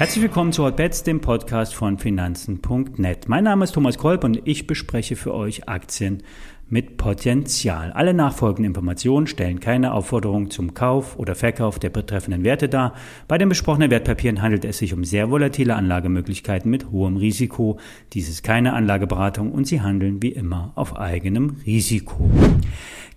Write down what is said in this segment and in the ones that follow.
Herzlich willkommen zu Hotbets, dem Podcast von Finanzen.net. Mein Name ist Thomas Kolb und ich bespreche für euch Aktien mit Potenzial. Alle nachfolgenden Informationen stellen keine Aufforderung zum Kauf oder Verkauf der betreffenden Werte dar. Bei den besprochenen Wertpapieren handelt es sich um sehr volatile Anlagemöglichkeiten mit hohem Risiko. Dies ist keine Anlageberatung und sie handeln wie immer auf eigenem Risiko.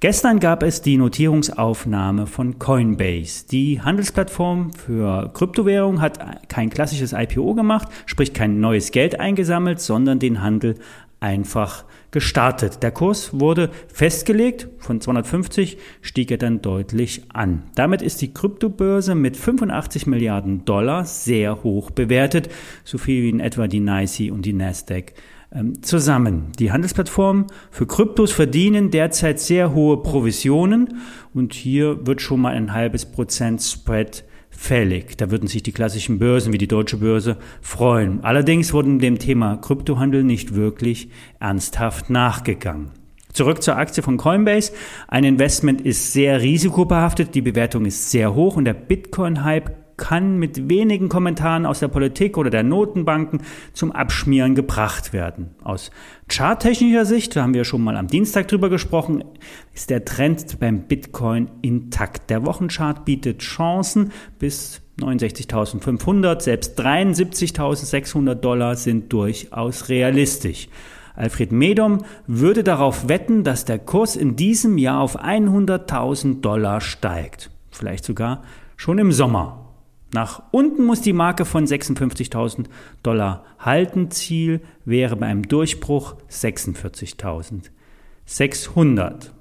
Gestern gab es die Notierungsaufnahme von Coinbase. Die Handelsplattform für Kryptowährung hat kein klassisches IPO gemacht, sprich kein neues Geld eingesammelt, sondern den Handel einfach gestartet. Der Kurs wurde festgelegt, von 250 stieg er dann deutlich an. Damit ist die Kryptobörse mit 85 Milliarden Dollar sehr hoch bewertet, so viel wie in etwa die NYSE und die Nasdaq ähm, zusammen. Die Handelsplattformen für Kryptos verdienen derzeit sehr hohe Provisionen und hier wird schon mal ein halbes Prozent Spread fällig. Da würden sich die klassischen Börsen wie die deutsche Börse freuen. Allerdings wurden dem Thema Kryptohandel nicht wirklich ernsthaft nachgegangen. Zurück zur Aktie von Coinbase. Ein Investment ist sehr risikobehaftet, die Bewertung ist sehr hoch und der Bitcoin-Hype kann mit wenigen Kommentaren aus der Politik oder der Notenbanken zum Abschmieren gebracht werden. Aus charttechnischer Sicht, da haben wir schon mal am Dienstag drüber gesprochen, ist der Trend beim Bitcoin intakt. Der Wochenchart bietet Chancen bis 69.500, selbst 73.600 Dollar sind durchaus realistisch. Alfred Medom würde darauf wetten, dass der Kurs in diesem Jahr auf 100.000 Dollar steigt. Vielleicht sogar schon im Sommer. Nach unten muss die Marke von 56.000 Dollar halten. Ziel wäre bei einem Durchbruch 46.600.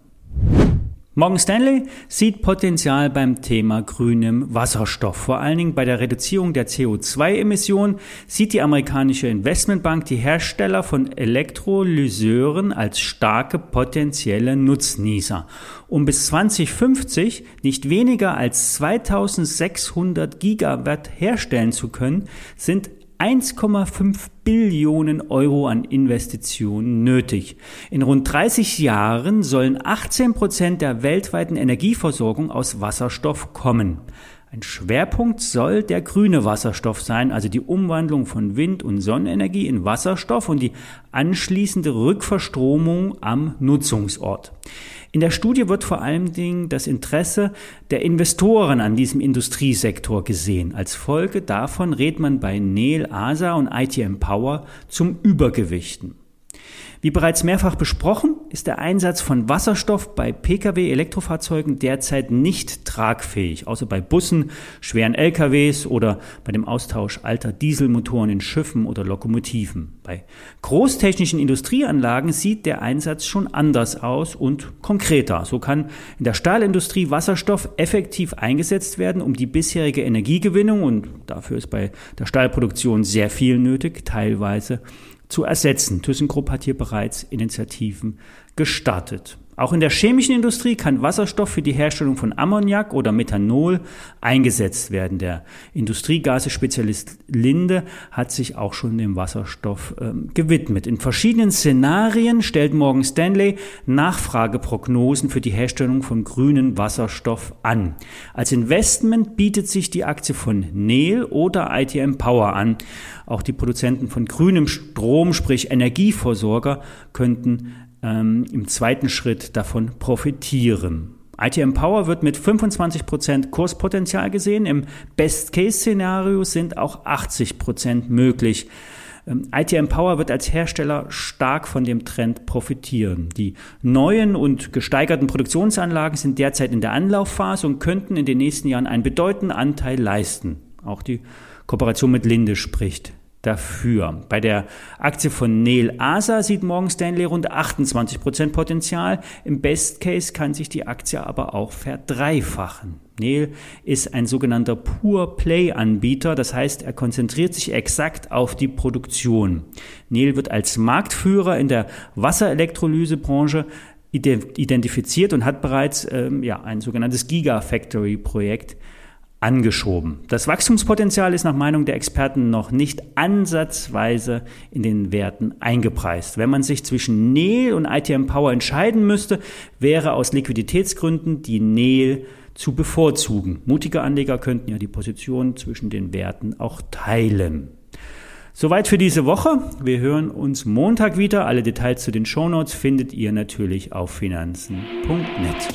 Morgan Stanley sieht Potenzial beim Thema grünem Wasserstoff. Vor allen Dingen bei der Reduzierung der CO2-Emissionen sieht die amerikanische Investmentbank die Hersteller von Elektrolyseuren als starke potenzielle Nutznießer. Um bis 2050 nicht weniger als 2600 Gigawatt herstellen zu können, sind 1,5 Billionen Euro an Investitionen nötig. In rund 30 Jahren sollen 18 Prozent der weltweiten Energieversorgung aus Wasserstoff kommen. Ein Schwerpunkt soll der grüne Wasserstoff sein, also die Umwandlung von Wind- und Sonnenenergie in Wasserstoff und die anschließende Rückverstromung am Nutzungsort. In der Studie wird vor allen Dingen das Interesse der Investoren an diesem Industriesektor gesehen. Als Folge davon rät man bei Nel, ASA und ITM Power zum Übergewichten. Wie bereits mehrfach besprochen, ist der Einsatz von Wasserstoff bei Pkw-Elektrofahrzeugen derzeit nicht tragfähig, außer bei Bussen, schweren LKWs oder bei dem Austausch alter Dieselmotoren in Schiffen oder Lokomotiven. Bei großtechnischen Industrieanlagen sieht der Einsatz schon anders aus und konkreter. So kann in der Stahlindustrie Wasserstoff effektiv eingesetzt werden, um die bisherige Energiegewinnung, und dafür ist bei der Stahlproduktion sehr viel nötig, teilweise zu ersetzen. ThyssenKrupp hat hier bereits Initiativen gestartet. Auch in der chemischen Industrie kann Wasserstoff für die Herstellung von Ammoniak oder Methanol eingesetzt werden. Der Industriegasespezialist Linde hat sich auch schon dem Wasserstoff äh, gewidmet. In verschiedenen Szenarien stellt Morgan Stanley Nachfrageprognosen für die Herstellung von grünen Wasserstoff an. Als Investment bietet sich die Aktie von Nel oder ITM Power an. Auch die Produzenten von grünem Strom, sprich Energieversorger, könnten ähm, im zweiten Schritt davon profitieren. ITM Power wird mit 25% Kurspotenzial gesehen. Im Best-Case-Szenario sind auch 80% möglich. Ähm, ITM Power wird als Hersteller stark von dem Trend profitieren. Die neuen und gesteigerten Produktionsanlagen sind derzeit in der Anlaufphase und könnten in den nächsten Jahren einen bedeutenden Anteil leisten. Auch die Kooperation mit Linde spricht dafür. Bei der Aktie von Neil Asa sieht Morgan Stanley rund 28 Prozent Potenzial. Im Best Case kann sich die Aktie aber auch verdreifachen. Neil ist ein sogenannter Pure Play Anbieter, das heißt, er konzentriert sich exakt auf die Produktion. Neil wird als Marktführer in der Wasserelektrolysebranche identifiziert und hat bereits ähm, ja, ein sogenanntes Gigafactory Projekt angeschoben. Das Wachstumspotenzial ist nach Meinung der Experten noch nicht ansatzweise in den Werten eingepreist. Wenn man sich zwischen NEL und ITM Power entscheiden müsste, wäre aus Liquiditätsgründen die NEL zu bevorzugen. Mutige Anleger könnten ja die Position zwischen den Werten auch teilen. Soweit für diese Woche. Wir hören uns Montag wieder. Alle Details zu den Shownotes findet ihr natürlich auf finanzen.net.